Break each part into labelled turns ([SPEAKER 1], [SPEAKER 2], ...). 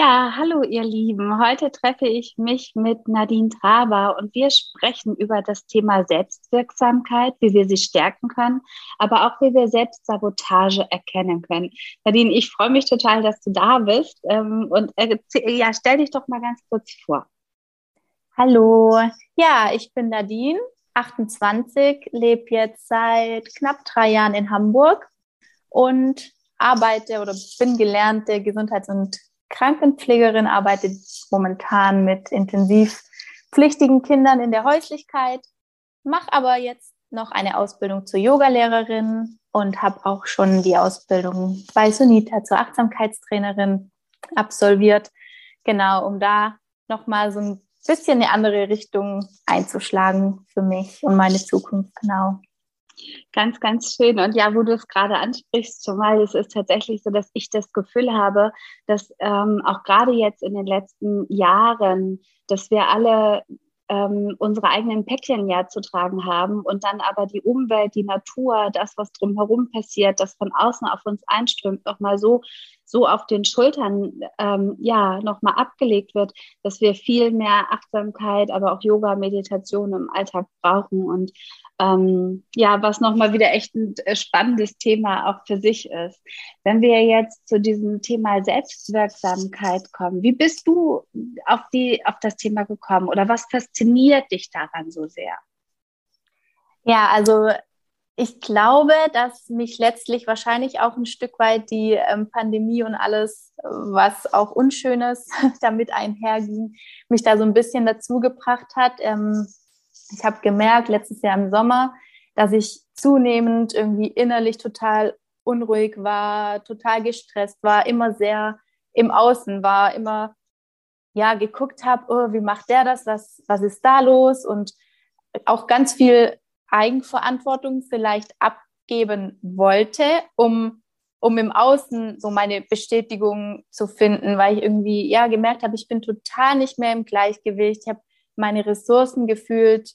[SPEAKER 1] Ja, hallo ihr Lieben. Heute treffe ich mich mit Nadine Traber und wir sprechen über das Thema Selbstwirksamkeit, wie wir sie stärken können, aber auch wie wir Selbstsabotage erkennen können. Nadine, ich freue mich total, dass du da bist ähm, und ja, stell dich doch mal ganz kurz vor.
[SPEAKER 2] Hallo, ja, ich bin Nadine, 28, lebe jetzt seit knapp drei Jahren in Hamburg und arbeite oder bin gelernte Gesundheits- und Krankenpflegerin, arbeitet momentan mit intensiv pflichtigen Kindern in der Häuslichkeit, mache aber jetzt noch eine Ausbildung zur Yogalehrerin und habe auch schon die Ausbildung bei Sunita zur Achtsamkeitstrainerin absolviert. Genau, um da nochmal so ein bisschen eine andere Richtung einzuschlagen für mich und meine Zukunft. Genau.
[SPEAKER 1] Ganz, ganz schön. Und ja, wo du es gerade ansprichst, zumal es ist tatsächlich so, dass ich das Gefühl habe, dass ähm, auch gerade jetzt in den letzten Jahren, dass wir alle ähm, unsere eigenen Päckchen ja zu tragen haben und dann aber die Umwelt, die Natur, das, was drumherum passiert, das von außen auf uns einströmt, nochmal so, so auf den Schultern ähm, ja nochmal abgelegt wird, dass wir viel mehr Achtsamkeit, aber auch Yoga, Meditation im Alltag brauchen und ähm, ja, was nochmal wieder echt ein äh, spannendes Thema auch für sich ist. Wenn wir jetzt zu diesem Thema Selbstwirksamkeit kommen, wie bist du auf die, auf das Thema gekommen oder was fasziniert dich daran so sehr?
[SPEAKER 2] Ja, also ich glaube, dass mich letztlich wahrscheinlich auch ein Stück weit die ähm, Pandemie und alles, was auch Unschönes damit einherging, mich da so ein bisschen dazu gebracht hat, ähm, ich habe gemerkt, letztes Jahr im Sommer, dass ich zunehmend irgendwie innerlich total unruhig war, total gestresst war, immer sehr im Außen war, immer ja geguckt habe, oh, wie macht der das, was, was ist da los? Und auch ganz viel Eigenverantwortung vielleicht abgeben wollte, um, um im Außen so meine Bestätigung zu finden, weil ich irgendwie ja gemerkt habe, ich bin total nicht mehr im Gleichgewicht, ich habe meine Ressourcen gefühlt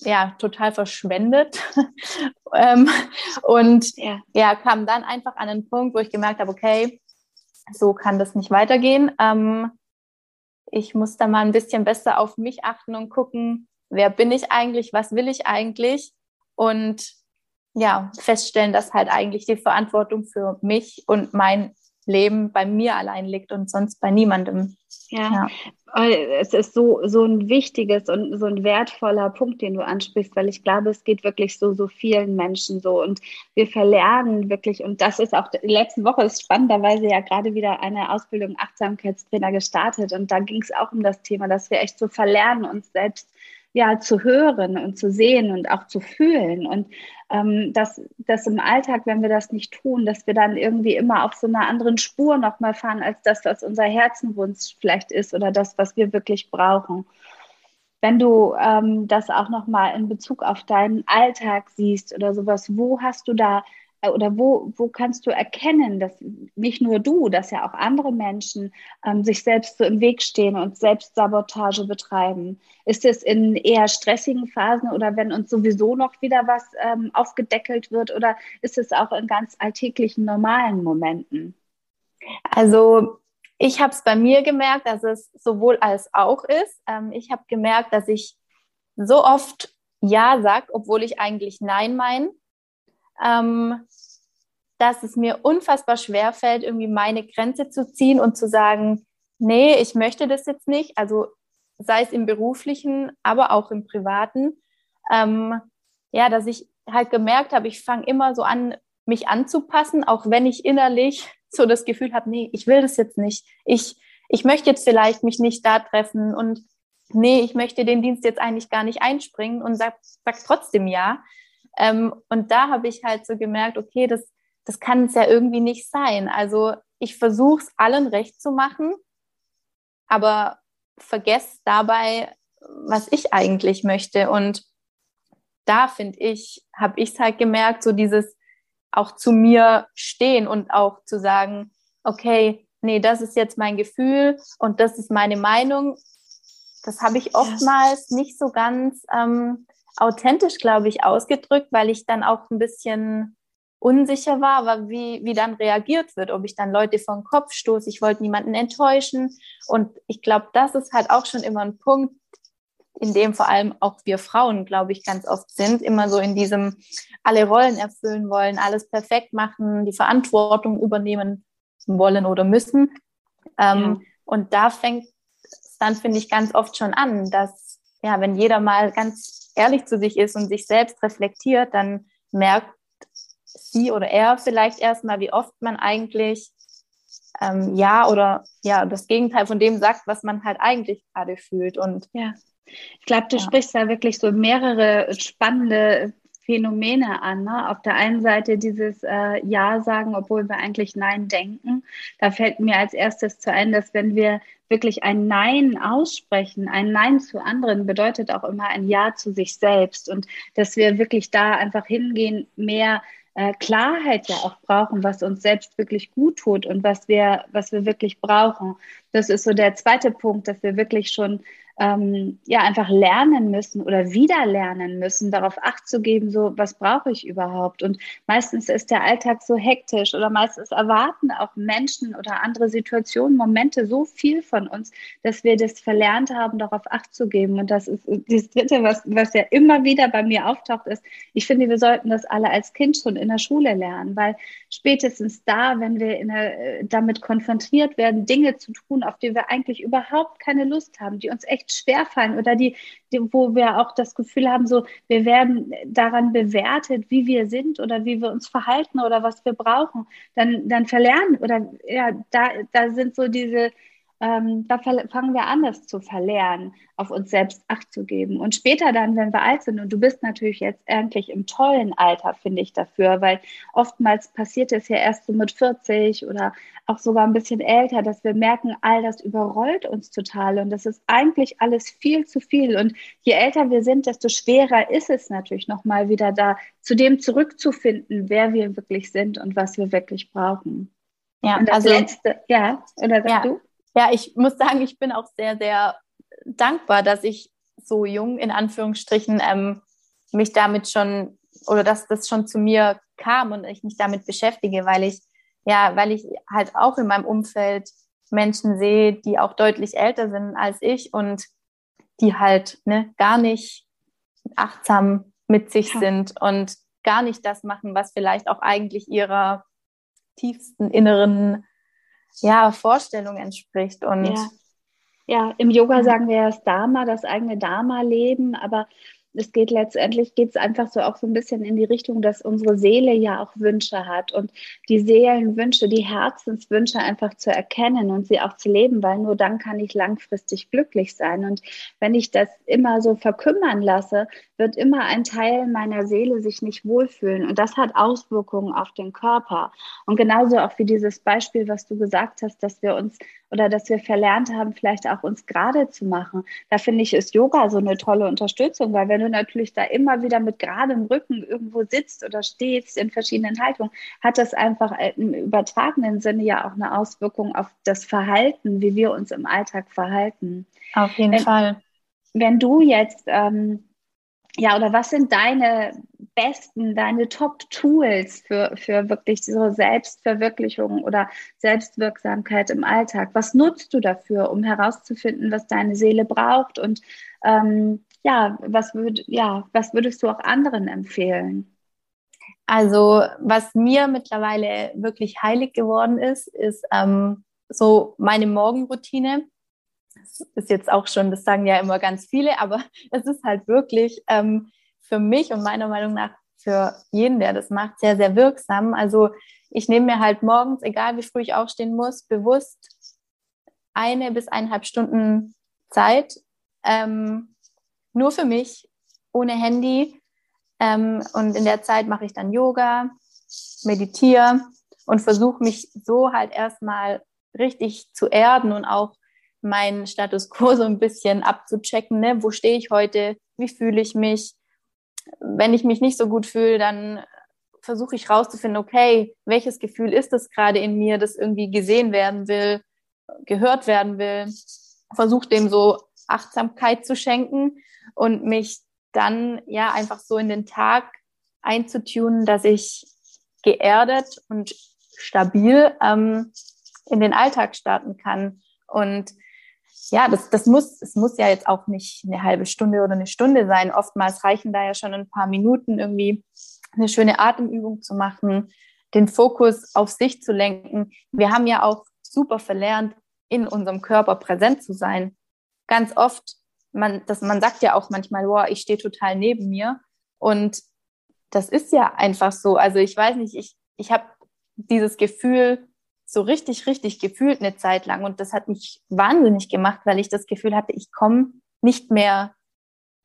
[SPEAKER 2] ja total verschwendet ähm, und ja. ja. kam dann einfach an einen Punkt, wo ich gemerkt habe, okay, so kann das nicht weitergehen. Ähm, ich muss da mal ein bisschen besser auf mich achten und gucken, wer bin ich eigentlich, was will ich eigentlich und ja, feststellen, dass halt eigentlich die Verantwortung für mich und mein Leben bei mir allein liegt und sonst bei niemandem.
[SPEAKER 1] Ja. ja. Es ist so, so ein wichtiges und so ein wertvoller Punkt, den du ansprichst, weil ich glaube, es geht wirklich so, so vielen Menschen so und wir verlernen wirklich, und das ist auch, die letzte Woche ist spannenderweise ja gerade wieder eine Ausbildung Achtsamkeitstrainer gestartet und da ging es auch um das Thema, dass wir echt so verlernen, uns selbst ja zu hören und zu sehen und auch zu fühlen. Und ähm, dass, dass im Alltag, wenn wir das nicht tun, dass wir dann irgendwie immer auf so einer anderen Spur nochmal fahren, als das, was unser Herzenwunsch vielleicht ist oder das, was wir wirklich brauchen. Wenn du ähm, das auch nochmal in Bezug auf deinen Alltag siehst oder sowas, wo hast du da oder wo, wo kannst du erkennen, dass nicht nur du, dass ja auch andere Menschen ähm, sich selbst so im Weg stehen und Selbstsabotage betreiben? Ist es in eher stressigen Phasen oder wenn uns sowieso noch wieder was ähm, aufgedeckelt wird oder ist es auch in ganz alltäglichen, normalen Momenten?
[SPEAKER 2] Also ich habe es bei mir gemerkt, dass es sowohl als auch ist. Ähm, ich habe gemerkt, dass ich so oft Ja sage, obwohl ich eigentlich Nein meine ähm, dass es mir unfassbar schwer fällt, irgendwie meine Grenze zu ziehen und zu sagen, nee, ich möchte das jetzt nicht. Also sei es im beruflichen, aber auch im privaten. Ähm, ja, dass ich halt gemerkt habe, ich fange immer so an, mich anzupassen, auch wenn ich innerlich so das Gefühl habe, nee, ich will das jetzt nicht. Ich, ich möchte jetzt vielleicht mich nicht da treffen und nee, ich möchte den Dienst jetzt eigentlich gar nicht einspringen und sag, sag trotzdem ja. Ähm, und da habe ich halt so gemerkt, okay, das, das kann es ja irgendwie nicht sein. Also ich versuche es allen recht zu machen, aber vergesse dabei, was ich eigentlich möchte. Und da finde ich, habe ich es halt gemerkt, so dieses auch zu mir stehen und auch zu sagen, okay, nee, das ist jetzt mein Gefühl und das ist meine Meinung. Das habe ich oftmals nicht so ganz ähm, authentisch, glaube ich, ausgedrückt, weil ich dann auch ein bisschen unsicher war, aber wie, wie dann reagiert wird, ob ich dann Leute den Kopf stoße. Ich wollte niemanden enttäuschen. Und ich glaube, das ist halt auch schon immer ein Punkt, in dem vor allem auch wir Frauen, glaube ich, ganz oft sind, immer so in diesem alle Rollen erfüllen wollen, alles perfekt machen, die Verantwortung übernehmen wollen oder müssen. Ähm, ja. Und da fängt es dann, finde ich, ganz oft schon an, dass, ja, wenn jeder mal ganz ehrlich zu sich ist und sich selbst reflektiert, dann merkt sie oder er vielleicht erstmal, wie oft man eigentlich ähm, ja oder ja das Gegenteil von dem sagt, was man halt eigentlich gerade fühlt. Und
[SPEAKER 1] ja. Ich glaube, du ja. sprichst da wirklich so mehrere spannende Phänomene an. Ne? Auf der einen Seite dieses äh, Ja sagen, obwohl wir eigentlich Nein denken. Da fällt mir als erstes zu ein, dass wenn wir wirklich ein Nein aussprechen, ein Nein zu anderen bedeutet auch immer ein Ja zu sich selbst und dass wir wirklich da einfach hingehen, mehr äh, Klarheit ja auch brauchen, was uns selbst wirklich gut tut und was wir, was wir wirklich brauchen. Das ist so der zweite Punkt, dass wir wirklich schon ähm, ja einfach lernen müssen oder wieder lernen müssen, darauf Acht zu geben, so was brauche ich überhaupt. Und meistens ist der Alltag so hektisch oder meistens erwarten auch Menschen oder andere Situationen, Momente so viel von uns, dass wir das verlernt haben, darauf Acht zu geben. Und das ist das Dritte, was, was ja immer wieder bei mir auftaucht, ist, ich finde, wir sollten das alle als Kind schon in der Schule lernen, weil spätestens da, wenn wir der, äh, damit konfrontiert werden, Dinge zu tun, auf die wir eigentlich überhaupt keine Lust haben, die uns echt schwerfallen oder die, die, wo wir auch das Gefühl haben, so, wir werden daran bewertet, wie wir sind oder wie wir uns verhalten oder was wir brauchen, dann, dann verlernen oder ja, da, da sind so diese, ähm, da fangen wir an, das zu verlernen, auf uns selbst Acht zu geben. Und später dann, wenn wir alt sind, und du bist natürlich jetzt endlich im tollen Alter, finde ich dafür, weil oftmals passiert es ja erst so mit 40 oder auch sogar ein bisschen älter, dass wir merken, all das überrollt uns total und das ist eigentlich alles viel zu viel. Und je älter wir sind, desto schwerer ist es natürlich nochmal wieder da, zu dem zurückzufinden, wer wir wirklich sind und was wir wirklich brauchen. Ja, und das also, letzte, ja, oder sagst ja. du?
[SPEAKER 2] Ja, ich muss sagen, ich bin auch sehr, sehr dankbar, dass ich so jung in Anführungsstrichen ähm, mich damit schon oder dass das schon zu mir kam und ich mich damit beschäftige, weil ich ja, weil ich halt auch in meinem Umfeld Menschen sehe, die auch deutlich älter sind als ich und die halt ne, gar nicht achtsam mit sich ja. sind und gar nicht das machen, was vielleicht auch eigentlich ihrer tiefsten inneren ja, Vorstellung entspricht. Und
[SPEAKER 1] ja. ja, im Yoga sagen wir ja das Dharma, das eigene Dharma-Leben, aber es geht letztendlich, geht es einfach so auch so ein bisschen in die Richtung, dass unsere Seele ja auch Wünsche hat und die Seelenwünsche, die Herzenswünsche einfach zu erkennen und sie auch zu leben, weil nur dann kann ich langfristig glücklich sein. Und wenn ich das immer so verkümmern lasse, wird immer ein Teil meiner Seele sich nicht wohlfühlen. Und das hat Auswirkungen auf den Körper. Und genauso auch wie dieses Beispiel, was du gesagt hast, dass wir uns oder dass wir verlernt haben, vielleicht auch uns gerade zu machen. Da finde ich, ist Yoga so eine tolle Unterstützung, weil wenn du natürlich da immer wieder mit geradem Rücken irgendwo sitzt oder stehst in verschiedenen Haltungen, hat das einfach im übertragenen Sinne ja auch eine Auswirkung auf das Verhalten, wie wir uns im Alltag verhalten.
[SPEAKER 2] Auf jeden wenn, Fall.
[SPEAKER 1] Wenn du jetzt ähm, ja, oder was sind deine besten, deine Top-Tools für, für wirklich so Selbstverwirklichung oder Selbstwirksamkeit im Alltag? Was nutzt du dafür, um herauszufinden, was deine Seele braucht? Und ähm, ja, was würd, ja, was würdest du auch anderen empfehlen?
[SPEAKER 2] Also, was mir mittlerweile wirklich heilig geworden ist, ist ähm, so meine Morgenroutine das ist jetzt auch schon, das sagen ja immer ganz viele, aber es ist halt wirklich ähm, für mich und meiner Meinung nach für jeden, der das macht, sehr, sehr wirksam. Also ich nehme mir halt morgens, egal wie früh ich aufstehen muss, bewusst eine bis eineinhalb Stunden Zeit, ähm, nur für mich, ohne Handy. Ähm, und in der Zeit mache ich dann Yoga, meditiere und versuche mich so halt erstmal richtig zu erden und auch meinen Status quo so ein bisschen abzuchecken. Ne? Wo stehe ich heute? Wie fühle ich mich? Wenn ich mich nicht so gut fühle, dann versuche ich rauszufinden, okay, welches Gefühl ist das gerade in mir, das irgendwie gesehen werden will, gehört werden will. Versuche dem so Achtsamkeit zu schenken und mich dann ja einfach so in den Tag einzutunen, dass ich geerdet und stabil ähm, in den Alltag starten kann. Und ja, das, das muss, es muss ja jetzt auch nicht eine halbe Stunde oder eine Stunde sein. Oftmals reichen da ja schon ein paar Minuten irgendwie eine schöne Atemübung zu machen, den Fokus auf sich zu lenken. Wir haben ja auch super verlernt, in unserem Körper präsent zu sein. Ganz oft, man, das, man sagt ja auch manchmal, wow, ich stehe total neben mir. Und das ist ja einfach so. Also ich weiß nicht, ich, ich habe dieses Gefühl so richtig, richtig gefühlt eine Zeit lang. Und das hat mich wahnsinnig gemacht, weil ich das Gefühl hatte, ich komme nicht mehr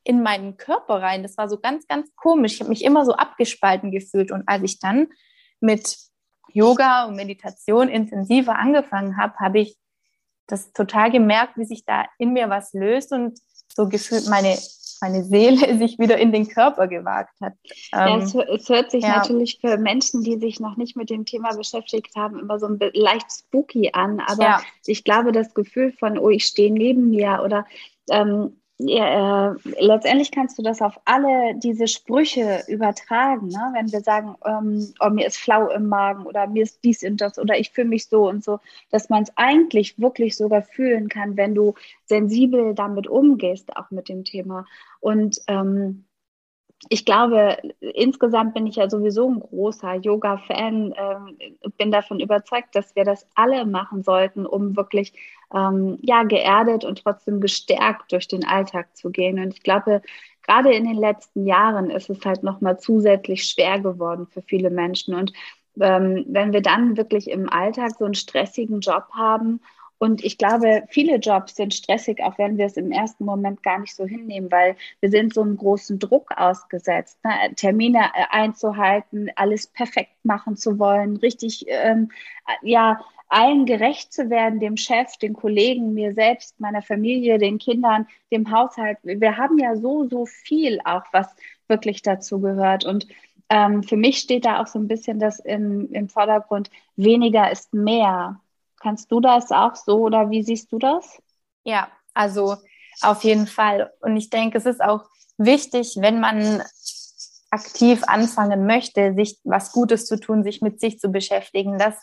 [SPEAKER 2] in meinen Körper rein. Das war so ganz, ganz komisch. Ich habe mich immer so abgespalten gefühlt. Und als ich dann mit Yoga und Meditation intensiver angefangen habe, habe ich das total gemerkt, wie sich da in mir was löst und so gefühlt meine meine Seele sich wieder in den Körper gewagt hat.
[SPEAKER 1] Ja, ähm, es, es, hört sich ja. natürlich für Menschen, die sich noch nicht mit dem Thema beschäftigt haben, immer so ein leicht spooky an. Aber ja. ich glaube, das Gefühl von, oh, ich stehe neben mir oder ähm, ja, äh, letztendlich kannst du das auf alle diese Sprüche übertragen, ne? wenn wir sagen, ähm, oh, mir ist flau im Magen oder mir ist dies und das oder ich fühle mich so und so, dass man es eigentlich wirklich sogar fühlen kann, wenn du sensibel damit umgehst, auch mit dem Thema. Und ähm, ich glaube, insgesamt bin ich ja sowieso ein großer Yoga-Fan, äh, bin davon überzeugt, dass wir das alle machen sollten, um wirklich ähm, ja geerdet und trotzdem gestärkt durch den Alltag zu gehen. Und ich glaube, gerade in den letzten Jahren ist es halt noch mal zusätzlich schwer geworden für viele Menschen. Und ähm, wenn wir dann wirklich im Alltag so einen stressigen Job haben und ich glaube, viele Jobs sind stressig, auch wenn wir es im ersten Moment gar nicht so hinnehmen, weil wir sind so einem großen Druck ausgesetzt, ne? Termine äh, einzuhalten, alles perfekt machen zu wollen, richtig, ähm, ja, allen gerecht zu werden, dem Chef, den Kollegen, mir selbst, meiner Familie, den Kindern, dem Haushalt. Wir haben ja so, so viel auch, was wirklich dazu gehört. Und ähm, für mich steht da auch so ein bisschen das im, im Vordergrund, weniger ist mehr. Kannst du das auch so oder wie siehst du das?
[SPEAKER 2] Ja, also auf jeden Fall. Und ich denke, es ist auch wichtig, wenn man aktiv anfangen möchte, sich was Gutes zu tun, sich mit sich zu beschäftigen, dass,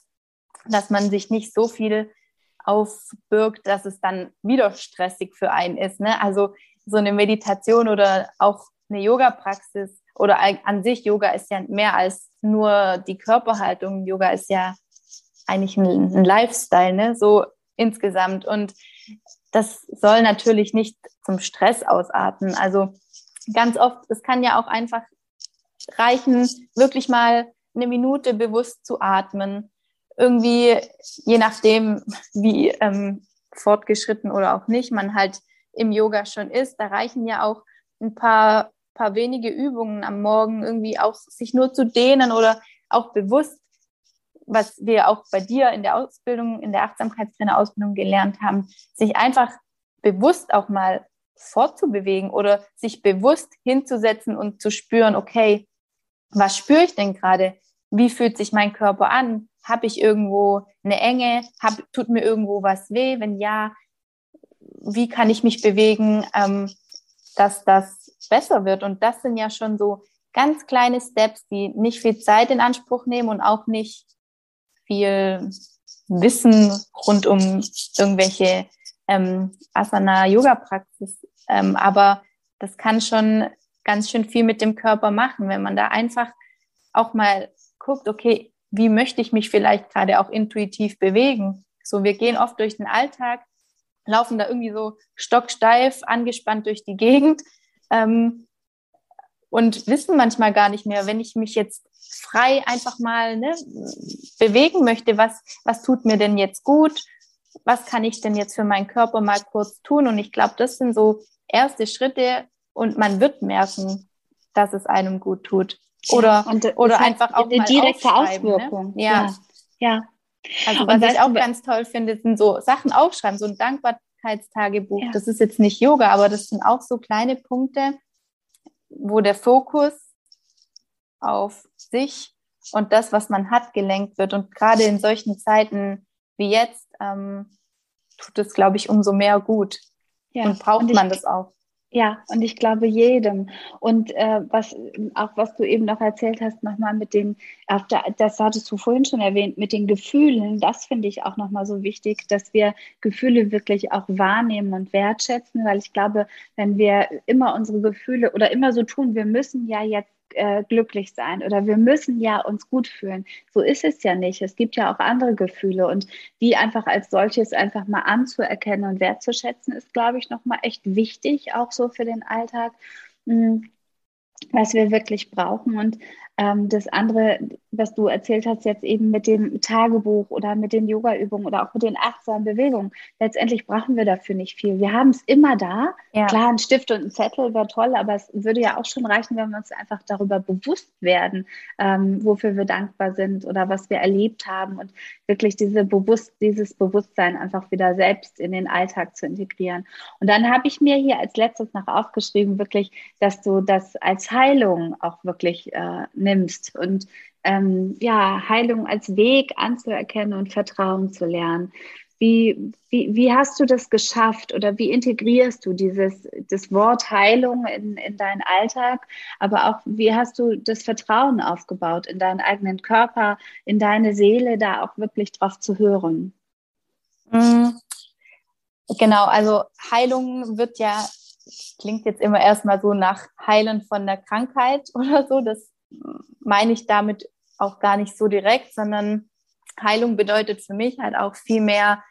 [SPEAKER 2] dass man sich nicht so viel aufbürgt, dass es dann wieder stressig für einen ist. Ne? Also so eine Meditation oder auch eine Yoga-Praxis oder an sich Yoga ist ja mehr als nur die Körperhaltung. Yoga ist ja eigentlich ein, ein Lifestyle, ne? so insgesamt. Und das soll natürlich nicht zum Stress ausarten. Also ganz oft, es kann ja auch einfach reichen, wirklich mal eine Minute bewusst zu atmen. Irgendwie, je nachdem, wie ähm, fortgeschritten oder auch nicht man halt im Yoga schon ist, da reichen ja auch ein paar, paar wenige Übungen am Morgen, irgendwie auch sich nur zu dehnen oder auch bewusst was wir auch bei dir in der Ausbildung, in der Achtsamkeitstrainerausbildung gelernt haben, sich einfach bewusst auch mal fortzubewegen oder sich bewusst hinzusetzen und zu spüren, okay, was spüre ich denn gerade? Wie fühlt sich mein Körper an? Habe ich irgendwo eine Enge? Hab, tut mir irgendwo was weh? Wenn ja, wie kann ich mich bewegen, ähm, dass das besser wird? Und das sind ja schon so ganz kleine Steps, die nicht viel Zeit in Anspruch nehmen und auch nicht viel Wissen rund um irgendwelche ähm, Asana-Yoga-Praxis. Ähm, aber das kann schon ganz schön viel mit dem Körper machen, wenn man da einfach auch mal guckt, okay, wie möchte ich mich vielleicht gerade auch intuitiv bewegen? So, wir gehen oft durch den Alltag, laufen da irgendwie so stocksteif, angespannt durch die Gegend ähm, und wissen manchmal gar nicht mehr, wenn ich mich jetzt frei einfach mal ne, bewegen möchte, was, was tut mir denn jetzt gut, was kann ich denn jetzt für meinen Körper mal kurz tun. Und ich glaube, das sind so erste Schritte und man wird merken, dass es einem gut tut. Oder,
[SPEAKER 1] ja, oder einfach auch
[SPEAKER 2] eine
[SPEAKER 1] direkte ne? Auswirkung.
[SPEAKER 2] Ne? Ja. ja. Ja. Also was ich auch ganz toll finde, sind so Sachen aufschreiben, so ein Dankbarkeitstagebuch. Ja. Das ist jetzt nicht Yoga, aber das sind auch so kleine Punkte, wo der Fokus auf sich und das, was man hat, gelenkt wird. Und gerade in solchen Zeiten wie jetzt ähm, tut es, glaube ich, umso mehr gut. Ja. Und braucht und ich, man das auch.
[SPEAKER 1] Ja, und ich glaube jedem. Und äh, was auch was du eben noch erzählt hast, nochmal mit den, das hattest du vorhin schon erwähnt, mit den Gefühlen, das finde ich auch nochmal so wichtig, dass wir Gefühle wirklich auch wahrnehmen und wertschätzen, weil ich glaube, wenn wir immer unsere Gefühle oder immer so tun, wir müssen ja jetzt äh, glücklich sein oder wir müssen ja uns gut fühlen. So ist es ja nicht. Es gibt ja auch andere Gefühle und die einfach als solches einfach mal anzuerkennen und wertzuschätzen, ist, glaube ich, nochmal echt wichtig, auch so für den Alltag. Hm, was wir wirklich brauchen. Und ähm, das andere, was du erzählt hast, jetzt eben mit dem Tagebuch oder mit den Yoga-Übungen oder auch mit den achtsamen Bewegungen, letztendlich brauchen wir dafür nicht viel. Wir haben es immer da. Ja. Klar, ein Stift und ein Zettel wäre toll, aber es würde ja auch schon reichen, wenn wir uns einfach darüber bewusst werden, ähm, wofür wir dankbar sind oder was wir erlebt haben und wirklich diese Bewusst, dieses Bewusstsein einfach wieder selbst in den Alltag zu integrieren. Und dann habe ich mir hier als letztes noch aufgeschrieben, wirklich, dass du das als Heilung auch wirklich äh, nimmst und ähm, ja, Heilung als Weg anzuerkennen und Vertrauen zu lernen. Wie, wie, wie hast du das geschafft oder wie integrierst du dieses das Wort Heilung in, in deinen Alltag, aber auch wie hast du das Vertrauen aufgebaut in deinen eigenen Körper, in deine Seele, da auch wirklich drauf zu hören?
[SPEAKER 2] Mhm. Genau, also Heilung wird ja, klingt jetzt immer erstmal so nach Heilen von der Krankheit oder so. Das meine ich damit auch gar nicht so direkt, sondern Heilung bedeutet für mich halt auch viel mehr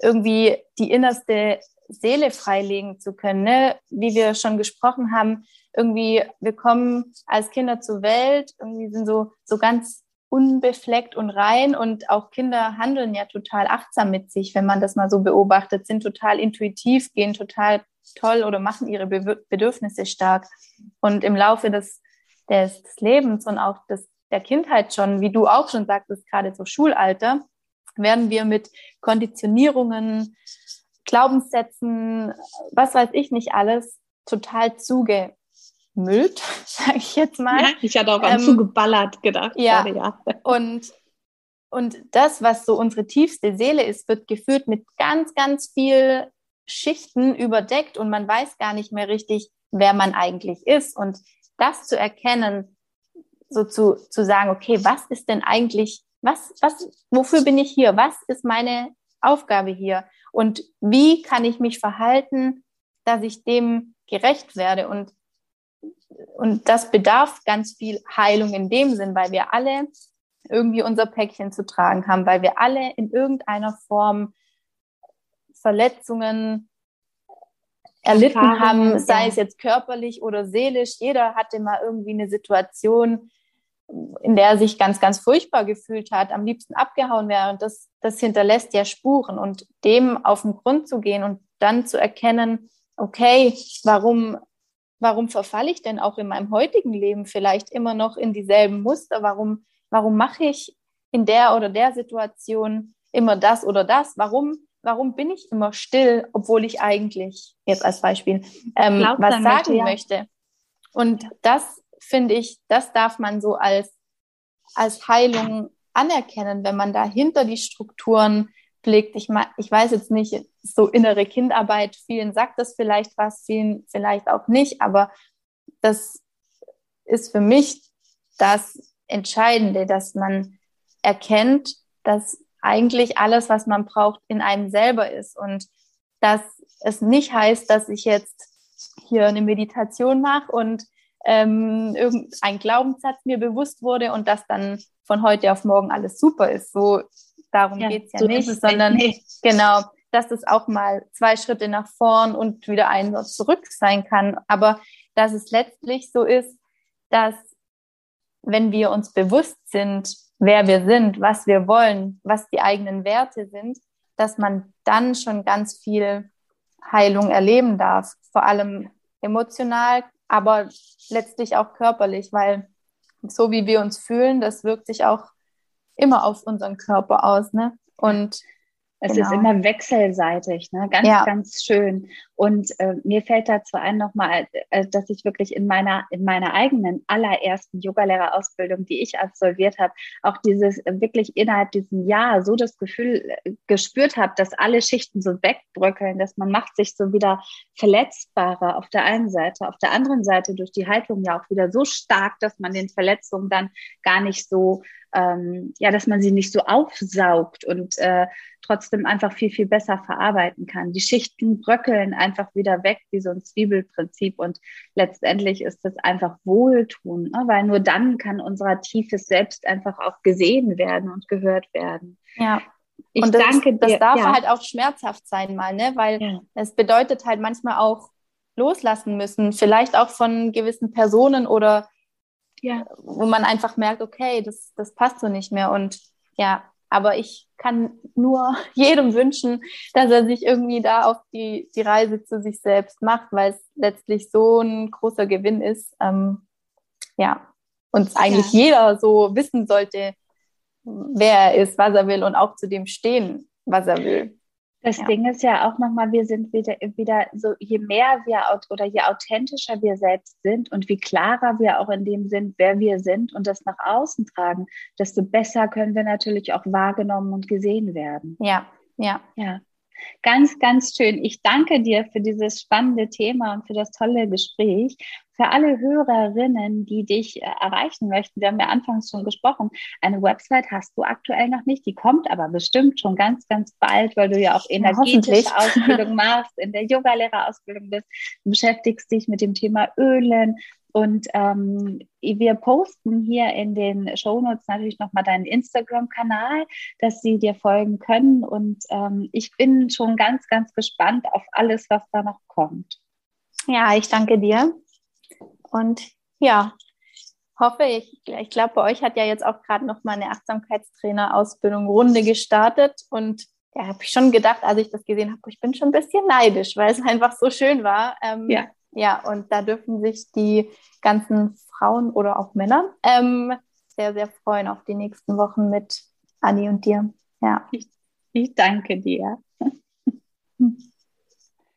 [SPEAKER 2] irgendwie die innerste Seele freilegen zu können. Ne? Wie wir schon gesprochen haben, irgendwie, wir kommen als Kinder zur Welt, irgendwie sind so, so ganz unbefleckt und rein und auch Kinder handeln ja total achtsam mit sich, wenn man das mal so beobachtet, sind total intuitiv, gehen total toll oder machen ihre Bedürfnisse stark. Und im Laufe des des, des Lebens und auch des, der Kindheit schon, wie du auch schon sagtest, gerade so Schulalter, werden wir mit Konditionierungen, Glaubenssätzen, was weiß ich nicht alles, total zugemüllt, sage ich jetzt mal. Ja,
[SPEAKER 1] ich hatte auch an ähm, zugeballert gedacht.
[SPEAKER 2] Ja, gerade, ja. Und, und das, was so unsere tiefste Seele ist, wird geführt mit ganz, ganz viel Schichten überdeckt und man weiß gar nicht mehr richtig, wer man eigentlich ist. Und das zu erkennen, so zu, zu sagen, okay, was ist denn eigentlich, was, was, wofür bin ich hier? Was ist meine Aufgabe hier? Und wie kann ich mich verhalten, dass ich dem gerecht werde? Und, und das bedarf ganz viel Heilung in dem Sinn, weil wir alle irgendwie unser Päckchen zu tragen haben, weil wir alle in irgendeiner Form Verletzungen, erlitten haben, sei ja. es jetzt körperlich oder seelisch. Jeder hatte mal irgendwie eine Situation, in der er sich ganz, ganz furchtbar gefühlt hat, am liebsten abgehauen wäre. Und das, das hinterlässt ja Spuren. Und dem auf den Grund zu gehen und dann zu erkennen, okay, warum, warum verfalle ich denn auch in meinem heutigen Leben vielleicht immer noch in dieselben Muster? Warum, warum mache ich in der oder der Situation immer das oder das? Warum warum bin ich immer still, obwohl ich eigentlich, jetzt als Beispiel, ähm, was sagen möchte, ja. möchte. Und das finde ich, das darf man so als, als Heilung anerkennen, wenn man da hinter die Strukturen blickt. Ich, ich weiß jetzt nicht, so innere Kindarbeit, vielen sagt das vielleicht was, vielen vielleicht auch nicht, aber das ist für mich das Entscheidende, dass man erkennt, dass eigentlich alles, was man braucht, in einem selber ist. Und dass es nicht heißt, dass ich jetzt hier eine Meditation mache und ähm, irgendein Glaubenssatz mir bewusst wurde und dass dann von heute auf morgen alles super ist. So darum ja, geht's ja so nicht, sondern nicht. genau, dass es auch mal zwei Schritte nach vorn und wieder ein zurück sein kann. Aber dass es letztlich so ist, dass wenn wir uns bewusst sind, wer wir sind, was wir wollen, was die eigenen Werte sind, dass man dann schon ganz viel Heilung erleben darf, vor allem emotional, aber letztlich auch körperlich, weil so wie wir uns fühlen, das wirkt sich auch immer auf unseren Körper aus, ne? Und
[SPEAKER 1] es genau. ist immer wechselseitig, ne? ganz, ja. ganz schön. Und äh, mir fällt dazu ein nochmal, äh, dass ich wirklich in meiner, in meiner eigenen allerersten Yogalehrerausbildung, die ich absolviert habe, auch dieses äh, wirklich innerhalb diesem Jahr so das Gefühl äh, gespürt habe, dass alle Schichten so wegbröckeln, dass man macht sich so wieder verletzbarer auf der einen Seite, auf der anderen Seite durch die Haltung ja auch wieder so stark, dass man den Verletzungen dann gar nicht so ähm, ja, dass man sie nicht so aufsaugt und äh, trotzdem einfach viel, viel besser verarbeiten kann. Die Schichten bröckeln einfach wieder weg, wie so ein Zwiebelprinzip. Und letztendlich ist das einfach Wohltun, ne? weil nur dann kann unser tiefes Selbst einfach auch gesehen werden und gehört werden.
[SPEAKER 2] Ja. Ich und das, danke dir. Das darf ja. halt auch schmerzhaft sein mal, ne? weil ja. es bedeutet halt manchmal auch loslassen müssen, vielleicht auch von gewissen Personen oder ja. wo man einfach merkt, okay, das, das passt so nicht mehr. Und ja, aber ich kann nur jedem wünschen, dass er sich irgendwie da auf die, die Reise zu sich selbst macht, weil es letztlich so ein großer Gewinn ist. Ähm, ja, und eigentlich ja. jeder so wissen sollte, wer er ist, was er will und auch zu dem stehen, was er will.
[SPEAKER 1] Das ja. Ding ist ja auch nochmal, wir sind wieder, wieder so, je mehr wir oder je authentischer wir selbst sind und wie klarer wir auch in dem sind, wer wir sind und das nach außen tragen, desto besser können wir natürlich auch wahrgenommen und gesehen werden.
[SPEAKER 2] Ja, ja.
[SPEAKER 1] Ja. Ganz, ganz schön. Ich danke dir für dieses spannende Thema und für das tolle Gespräch. Für alle Hörerinnen, die dich äh, erreichen möchten, wir haben ja anfangs schon gesprochen, eine Website hast du aktuell noch nicht, die kommt aber bestimmt schon ganz, ganz bald, weil du ja auch energetische Ausbildung machst, in der Yogalehrerausbildung bist, du beschäftigst dich mit dem Thema Ölen, und ähm, wir posten hier in den Shownotes natürlich nochmal deinen Instagram-Kanal, dass sie dir folgen können. Und ähm, ich bin schon ganz, ganz gespannt auf alles, was da noch kommt.
[SPEAKER 2] Ja, ich danke dir. Und ja, hoffe ich, ich glaube, bei euch hat ja jetzt auch gerade noch mal eine Achtsamkeitstrainer-Ausbildung Runde gestartet und ja, habe ich schon gedacht, als ich das gesehen habe, ich bin schon ein bisschen neidisch, weil es einfach so schön war. Ähm, ja. Ja, und da dürfen sich die ganzen Frauen oder auch Männer ähm, sehr, sehr freuen auf die nächsten Wochen mit Anni und dir. Ja.
[SPEAKER 1] Ich, ich danke dir.